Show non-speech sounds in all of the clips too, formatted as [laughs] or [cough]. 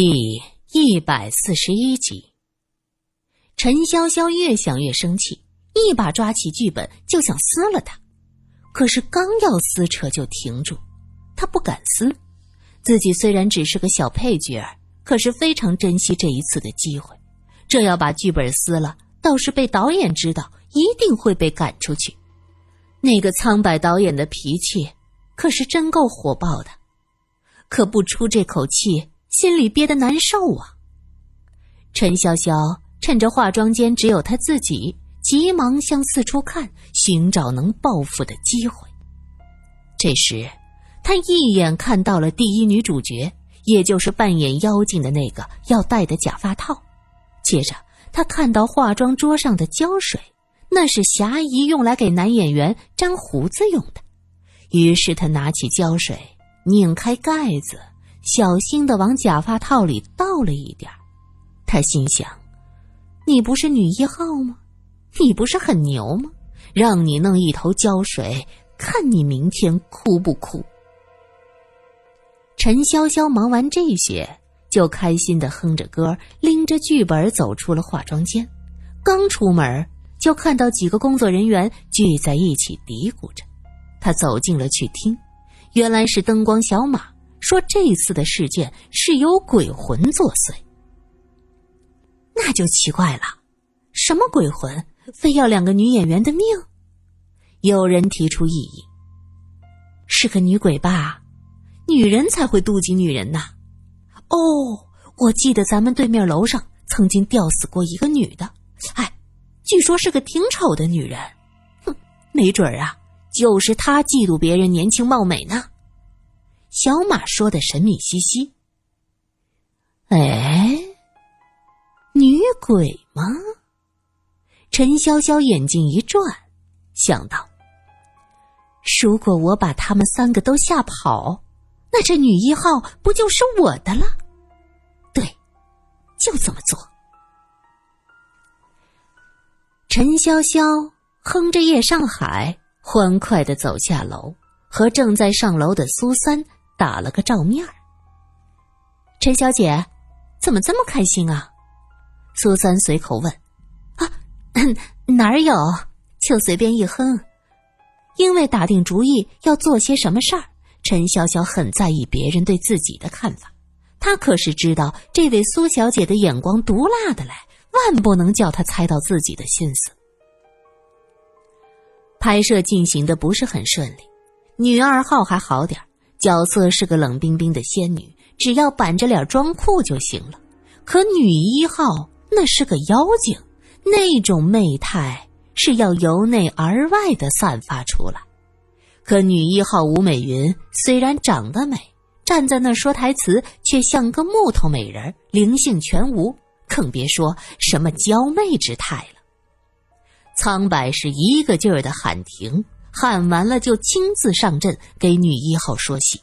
第一百四十一集，陈潇潇越想越生气，一把抓起剧本就想撕了它。可是刚要撕扯就停住，他不敢撕。自己虽然只是个小配角儿，可是非常珍惜这一次的机会。这要把剧本撕了，倒是被导演知道，一定会被赶出去。那个苍白导演的脾气可是真够火爆的，可不出这口气。心里憋得难受啊！陈潇潇趁着化妆间只有他自己，急忙向四处看，寻找能报复的机会。这时，他一眼看到了第一女主角，也就是扮演妖精的那个要戴的假发套。接着，他看到化妆桌上的胶水，那是霞姨用来给男演员粘胡子用的。于是，他拿起胶水，拧开盖子。小心的往假发套里倒了一点他心想：“你不是女一号吗？你不是很牛吗？让你弄一头胶水，看你明天哭不哭。”陈潇潇忙完这些，就开心的哼着歌，拎着剧本走出了化妆间。刚出门，就看到几个工作人员聚在一起嘀咕着。他走进了去听，原来是灯光小马。说这次的事件是由鬼魂作祟，那就奇怪了，什么鬼魂非要两个女演员的命？有人提出异议，是个女鬼吧？女人才会妒忌女人呐！哦，我记得咱们对面楼上曾经吊死过一个女的，哎，据说是个挺丑的女人，哼，没准儿啊，就是她嫉妒别人年轻貌美呢。小马说的神秘兮兮。哎，女鬼吗？陈潇潇眼睛一转，想到：如果我把他们三个都吓跑，那这女一号不就是我的了？对，就这么做。陈潇潇哼着《夜上海》，欢快的走下楼，和正在上楼的苏三。打了个照面，陈小姐，怎么这么开心啊？苏三随口问。啊，哪儿有？就随便一哼。因为打定主意要做些什么事儿，陈潇潇很在意别人对自己的看法。他可是知道这位苏小姐的眼光毒辣的嘞，万不能叫她猜到自己的心思。拍摄进行的不是很顺利，女二号还好点。角色是个冷冰冰的仙女，只要板着脸装酷就行了。可女一号那是个妖精，那种媚态是要由内而外的散发出来。可女一号吴美云虽然长得美，站在那说台词却像个木头美人，灵性全无，更别说什么娇媚之态了。苍白是一个劲儿的喊停。喊完了就亲自上阵给女一号说戏，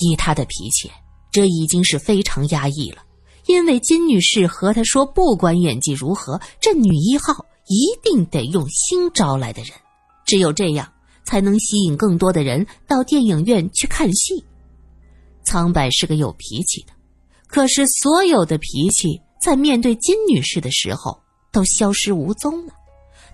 以他的脾气，这已经是非常压抑了。因为金女士和他说，不管演技如何，这女一号一定得用新招来的人，只有这样才能吸引更多的人到电影院去看戏。苍白是个有脾气的，可是所有的脾气在面对金女士的时候都消失无踪了。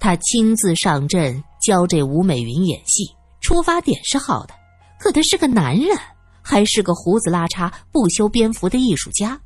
他亲自上阵。教这吴美云演戏，出发点是好的，可他是个男人，还是个胡子拉碴、不修边幅的艺术家。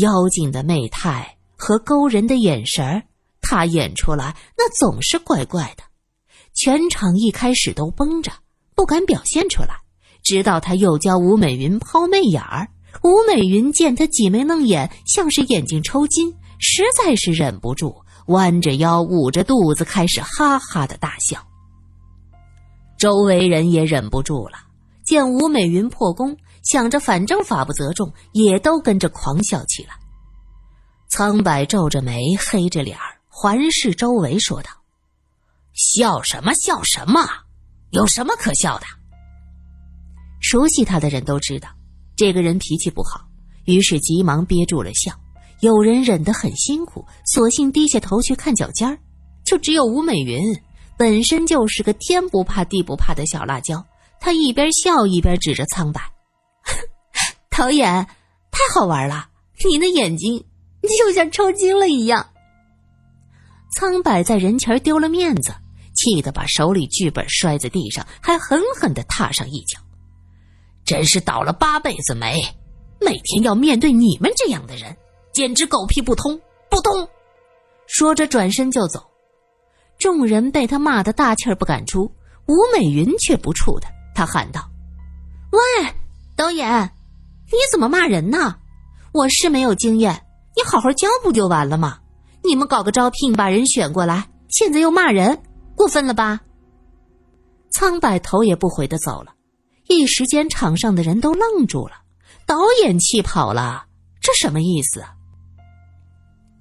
妖精的媚态和勾人的眼神他演出来那总是怪怪的。全场一开始都绷着，不敢表现出来，直到他又教吴美云抛媚眼儿。吴美云见他挤眉弄眼，像是眼睛抽筋，实在是忍不住。弯着腰，捂着肚子，开始哈哈的大笑。周围人也忍不住了，见吴美云破功，想着反正法不责众，也都跟着狂笑起来。苍白皱着眉，黑着脸环视周围，说道：“笑什么？笑什么？有什么可笑的？”熟悉他的人都知道，这个人脾气不好，于是急忙憋住了笑。有人忍得很辛苦，索性低下头去看脚尖儿，就只有吴美云，本身就是个天不怕地不怕的小辣椒。她一边笑一边指着苍白：“ [laughs] 导演，太好玩了，你的眼睛就像抽筋了一样。苍白在人前丢了面子，气得把手里剧本摔在地上，还狠狠的踏上一脚。真是倒了八辈子霉，每天要面对你们这样的人，简直狗屁不通，不通！说着转身就走。众人被他骂得大气儿不敢出，吴美云却不怵的，他喊道：“喂，导演，你怎么骂人呢？我是没有经验，你好好教不就完了吗？你们搞个招聘把人选过来，现在又骂人，过分了吧？”苍柏头也不回的走了，一时间场上的人都愣住了，导演气跑了，这什么意思？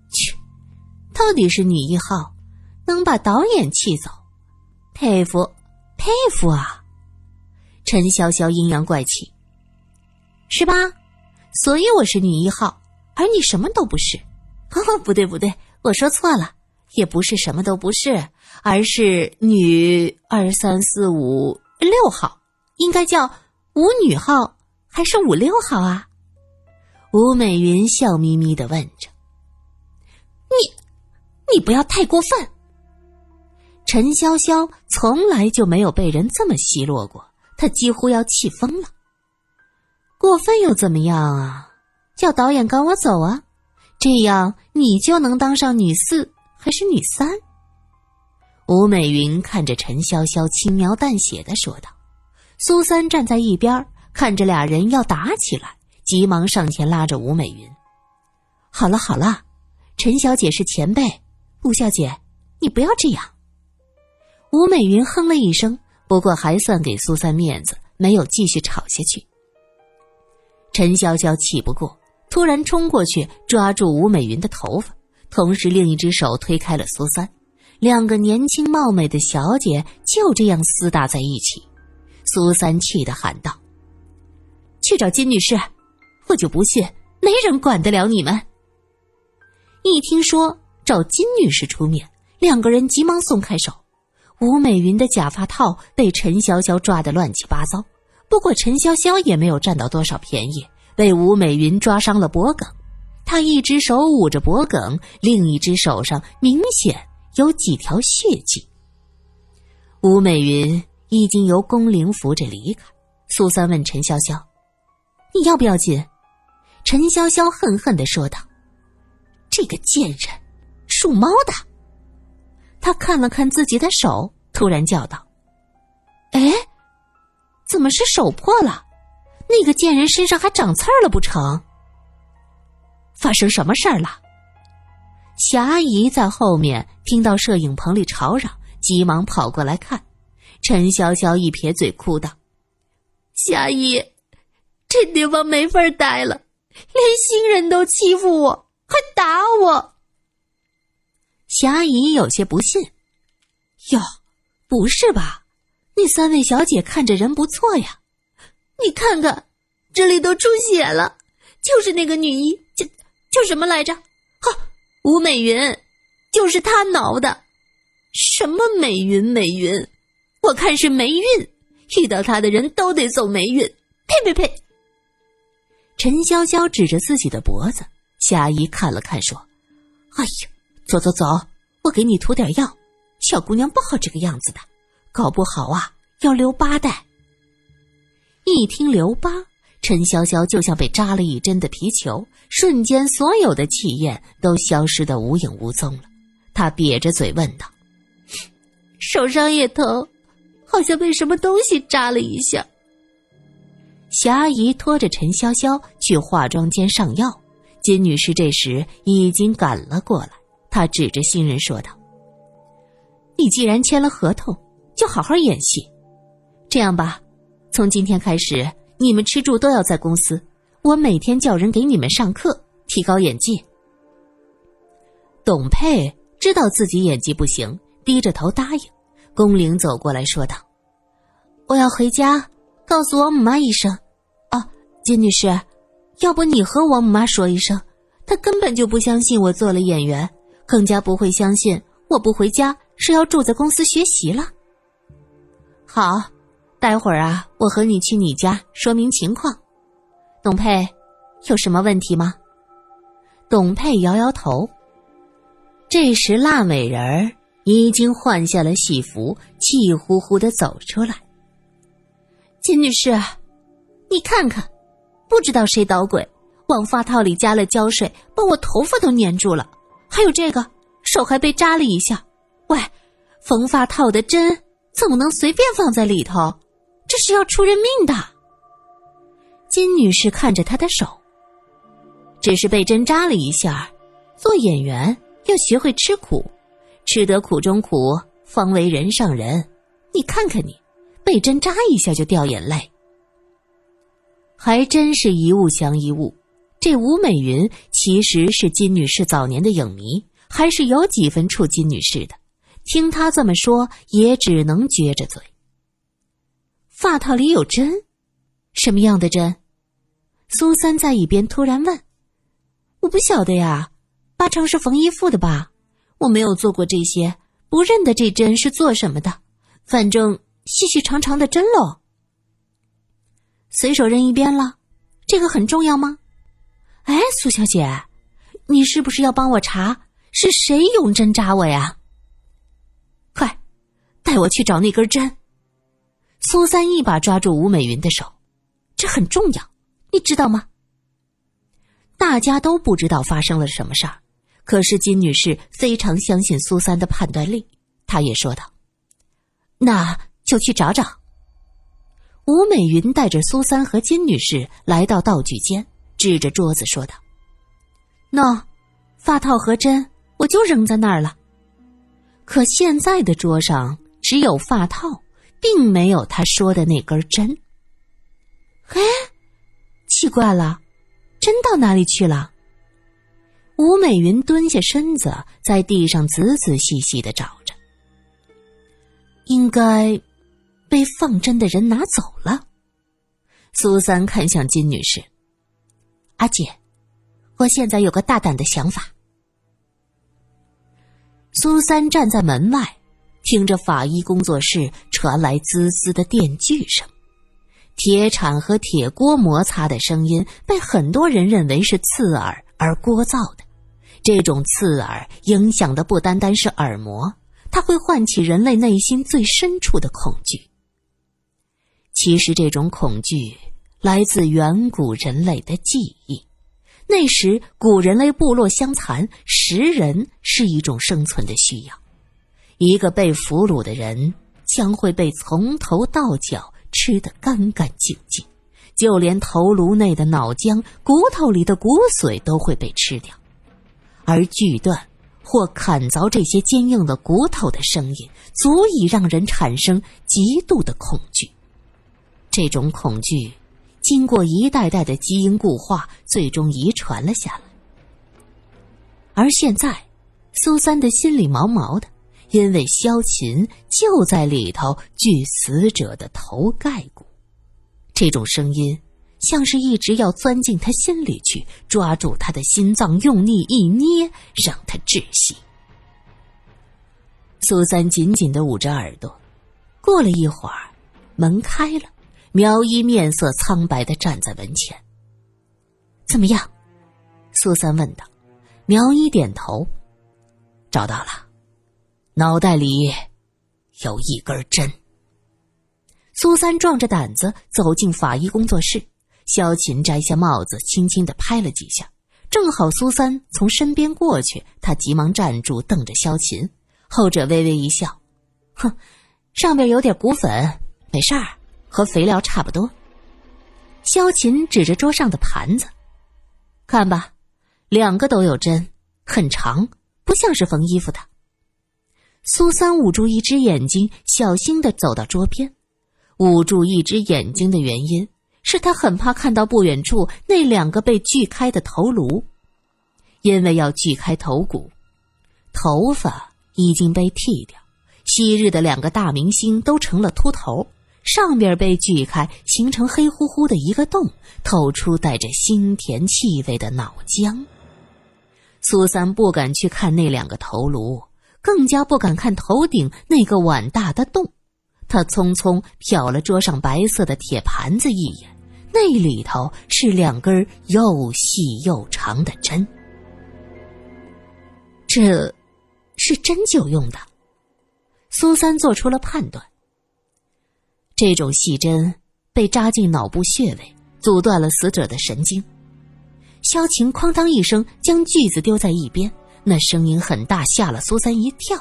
切，到底是女一号。能把导演气走，佩服，佩服啊！陈潇潇阴阳怪气，是吧？所以我是女一号，而你什么都不是。[laughs] 哦，不对不对，我说错了，也不是什么都不是，而是女二三四五六号，应该叫五女号还是五六号啊？吴美云笑眯眯的问着：“你，你不要太过分。”陈潇潇从来就没有被人这么奚落过，他几乎要气疯了。过分又怎么样啊？叫导演赶我走啊！这样你就能当上女四还是女三？吴美云看着陈潇潇，轻描淡写的说道。苏三站在一边，看着俩人要打起来，急忙上前拉着吴美云：“好了好了，陈小姐是前辈，吴小姐，你不要这样。”吴美云哼了一声，不过还算给苏三面子，没有继续吵下去。陈潇潇气不过，突然冲过去抓住吴美云的头发，同时另一只手推开了苏三。两个年轻貌美的小姐就这样厮打在一起。苏三气得喊道：“去找金女士，我就不信没人管得了你们。”一听说找金女士出面，两个人急忙松开手。吴美云的假发套被陈潇潇抓得乱七八糟，不过陈潇潇也没有占到多少便宜，被吴美云抓伤了脖颈。她一只手捂着脖颈，另一只手上明显有几条血迹。吴美云已经由宫铃扶着离开。苏三问陈潇潇：“你要不要紧？”陈潇潇恨恨的说道：“这个贱人，属猫的。”他看了看自己的手，突然叫道：“哎，怎么是手破了？那个贱人身上还长刺儿了不成？发生什么事儿了？”霞阿姨在后面听到摄影棚里吵嚷，急忙跑过来看。陈潇潇一撇嘴，哭道：“霞姨，这地方没法待了，连新人都欺负我，还打我。”霞姨有些不信：“哟，不是吧？那三位小姐看着人不错呀，你看看，这里都出血了，就是那个女医，叫叫什么来着？哈，吴美云，就是她挠的。什么美云美云？我看是霉运，遇到她的人都得走霉运。呸呸呸！”陈潇潇指着自己的脖子，霞姨看了看，说：“哎呀。”走走走，我给你涂点药。小姑娘不好这个样子的，搞不好啊要留疤的。一听留疤，陈潇潇就像被扎了一针的皮球，瞬间所有的气焰都消失的无影无踪了。他瘪着嘴问道：“手上也疼，好像被什么东西扎了一下。”霞姨拖着陈潇潇去化妆间上药，金女士这时已经赶了过来。他指着新人说道：“你既然签了合同，就好好演戏。这样吧，从今天开始，你们吃住都要在公司，我每天叫人给你们上课，提高演技。”董佩知道自己演技不行，低着头答应。宫玲走过来说道：“我要回家，告诉我母妈一声。哦，金女士，要不你和我母妈说一声，她根本就不相信我做了演员。”更加不会相信我不回家是要住在公司学习了。好，待会儿啊，我和你去你家说明情况。董佩，有什么问题吗？董佩摇摇头。这时，腊美人儿已经换下了戏服，气呼呼的走出来。金女士，你看看，不知道谁捣鬼，往发套里加了胶水，把我头发都粘住了。还有这个，手还被扎了一下。喂，缝发套的针怎么能随便放在里头？这是要出人命的。金女士看着她的手，只是被针扎了一下。做演员要学会吃苦，吃得苦中苦，方为人上人。你看看你。被针扎一下就掉眼泪，还真是一物降一物。这吴美云其实是金女士早年的影迷，还是有几分触金女士的。听她这么说，也只能撅着嘴。发套里有针，什么样的针？苏三在一边突然问：“我不晓得呀，八成是缝衣服的吧？我没有做过这些，不认得这针是做什么的。反正……”细细长长的针喽，随手扔一边了，这个很重要吗？哎，苏小姐，你是不是要帮我查是谁用针扎我呀？快，带我去找那根针。苏三一把抓住吴美云的手，这很重要，你知道吗？大家都不知道发生了什么事儿，可是金女士非常相信苏三的判断力，她也说道：“那。”就去找找。吴美云带着苏三和金女士来到道具间，指着桌子说道：“喏，发套和针我就扔在那儿了。可现在的桌上只有发套，并没有他说的那根针。哎，奇怪了，针到哪里去了？”吴美云蹲下身子，在地上仔仔细细的找着，应该。被放针的人拿走了。苏三看向金女士：“阿姐，我现在有个大胆的想法。”苏三站在门外，听着法医工作室传来滋滋的电锯声，铁铲和铁锅摩擦的声音被很多人认为是刺耳而聒噪的。这种刺耳影响的不单单是耳膜，它会唤起人类内心最深处的恐惧。其实，这种恐惧来自远古人类的记忆。那时，古人类部落相残，食人是一种生存的需要。一个被俘虏的人将会被从头到脚吃得干干净净，就连头颅内的脑浆、骨头里的骨髓都会被吃掉。而锯断或砍凿这些坚硬的骨头的声音，足以让人产生极度的恐惧。这种恐惧，经过一代代的基因固化，最终遗传了下来。而现在，苏三的心里毛毛的，因为萧琴就在里头锯死者的头盖骨。这种声音，像是一直要钻进他心里去，抓住他的心脏，用力一捏，让他窒息。苏三紧紧的捂着耳朵。过了一会儿，门开了。苗一面色苍白的站在门前。怎么样？苏三问道。苗一点头。找到了，脑袋里有一根针。苏三壮着胆子走进法医工作室。萧琴摘下帽子，轻轻的拍了几下，正好苏三从身边过去，他急忙站住，瞪着萧琴。后者微微一笑，哼，上边有点骨粉，没事儿。和肥料差不多。萧琴指着桌上的盘子，看吧，两个都有针，很长，不像是缝衣服的。苏三捂住一只眼睛，小心的走到桌边。捂住一只眼睛的原因是他很怕看到不远处那两个被锯开的头颅，因为要锯开头骨，头发已经被剃掉。昔日的两个大明星都成了秃头。上边被锯开，形成黑乎乎的一个洞，透出带着腥甜气味的脑浆。苏三不敢去看那两个头颅，更加不敢看头顶那个碗大的洞。他匆匆瞟了桌上白色的铁盘子一眼，那里头是两根又细又长的针。这是针灸用的。苏三做出了判断。这种细针被扎进脑部穴位，阻断了死者的神经。萧晴哐当一声将锯子丢在一边，那声音很大，吓了苏三一跳。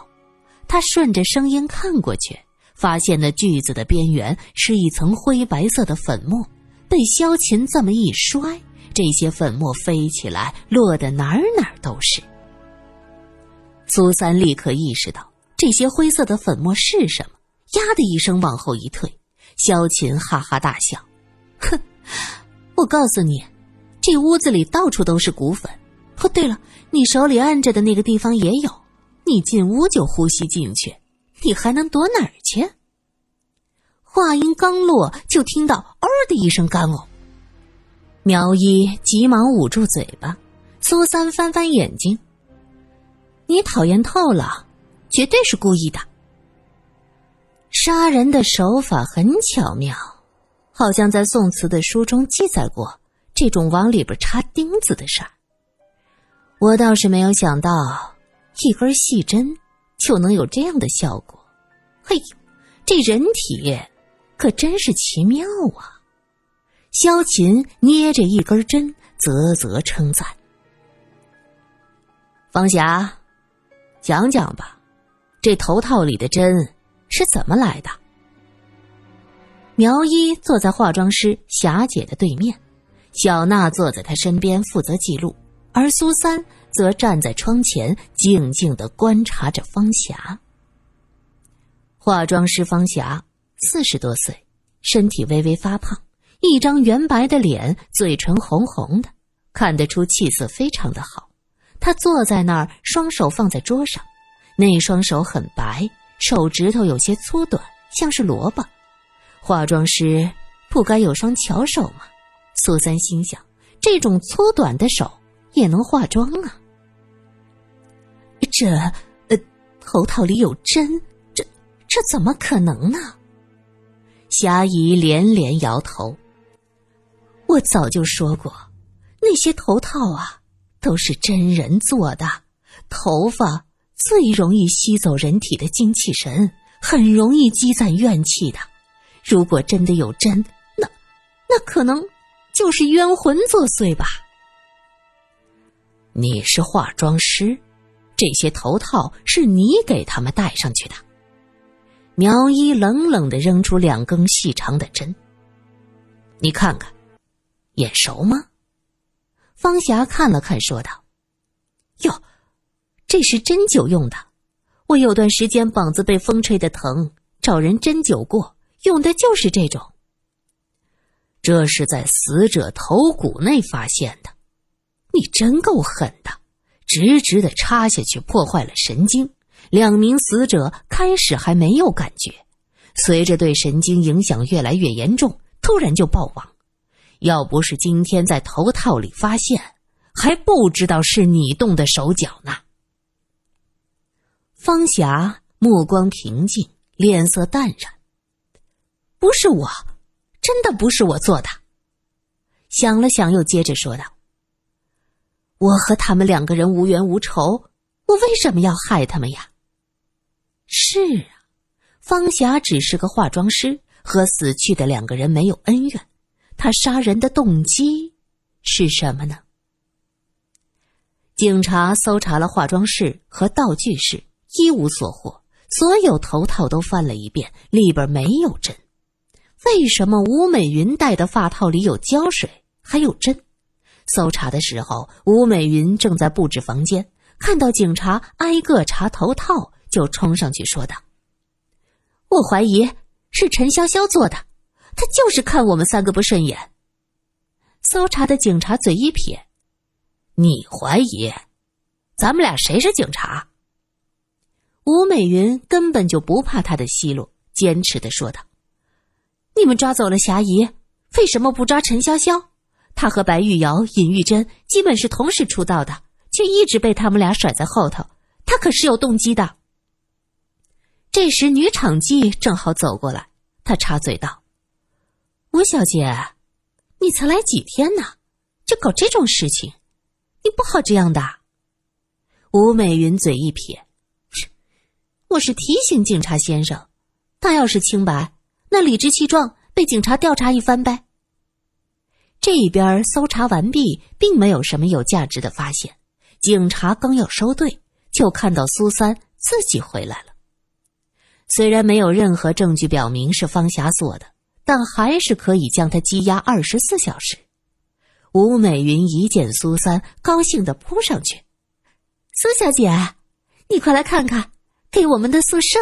他顺着声音看过去，发现那锯子的边缘是一层灰白色的粉末，被萧琴这么一摔，这些粉末飞起来，落得哪儿哪儿都是。苏三立刻意识到这些灰色的粉末是什么，呀的一声往后一退。萧琴哈哈大笑：“哼，我告诉你，这屋子里到处都是骨粉。哦，对了，你手里按着的那个地方也有。你进屋就呼吸进去，你还能躲哪儿去？”话音刚落，就听到“嗷”的一声干呕。苗一急忙捂住嘴巴。苏三翻翻眼睛。你讨厌透了，绝对是故意的。杀人的手法很巧妙，好像在宋慈的书中记载过这种往里边插钉子的事儿。我倒是没有想到，一根细针就能有这样的效果。嘿，这人体可真是奇妙啊！萧琴捏着一根针，啧啧称赞。方霞。讲讲吧，这头套里的针是怎么来的？苗一坐在化妆师霞姐的对面，小娜坐在她身边负责记录，而苏三则站在窗前静静的观察着方霞。化妆师方霞四十多岁，身体微微发胖，一张圆白的脸，嘴唇红红的，看得出气色非常的好。她坐在那儿，双手放在桌上，那双手很白，手指头有些粗短，像是萝卜。化妆师不该有双巧手吗？苏三心想，这种粗短的手也能化妆啊。这，呃，头套里有针，这这怎么可能呢？霞姨连连摇头。我早就说过，那些头套啊。都是真人做的，头发最容易吸走人体的精气神，很容易积攒怨气的。如果真的有针，那那可能就是冤魂作祟吧。你是化妆师，这些头套是你给他们戴上去的。苗一冷冷的扔出两根细长的针，你看看，眼熟吗？方霞看了看，说道：“哟，这是针灸用的。我有段时间膀子被风吹的疼，找人针灸过，用的就是这种。这是在死者头骨内发现的，你真够狠的，直直的插下去，破坏了神经。两名死者开始还没有感觉，随着对神经影响越来越严重，突然就暴亡。”要不是今天在头套里发现，还不知道是你动的手脚呢。方霞目光平静，脸色淡然。不是我，真的不是我做的。想了想，又接着说道：“我和他们两个人无冤无仇，我为什么要害他们呀？”是啊，方霞只是个化妆师，和死去的两个人没有恩怨。他杀人的动机是什么呢？警察搜查了化妆室和道具室，一无所获。所有头套都翻了一遍，里边没有针。为什么吴美云戴的发套里有胶水，还有针？搜查的时候，吴美云正在布置房间，看到警察挨个查头套，就冲上去说道：“我怀疑是陈潇潇做的。”他就是看我们三个不顺眼。搜查的警察嘴一撇：“你怀疑？咱们俩谁是警察？”吴美云根本就不怕他的奚落，坚持的说道：“你们抓走了霞姨，为什么不抓陈潇潇？他和白玉瑶、尹玉珍基本是同时出道的，却一直被他们俩甩在后头。他可是有动机的。”这时，女场记正好走过来，她插嘴道。吴小姐，你才来几天呢，就搞这种事情，你不好这样的。吴美云嘴一撇：“我是提醒警察先生，他要是清白，那理直气壮被警察调查一番呗。”这边搜查完毕，并没有什么有价值的发现。警察刚要收队，就看到苏三自己回来了。虽然没有任何证据表明是方霞做的，但还是可以将他羁押二十四小时。吴美云一见苏三，高兴的扑上去：“苏小姐，你快来看看，给我们的宿舍。”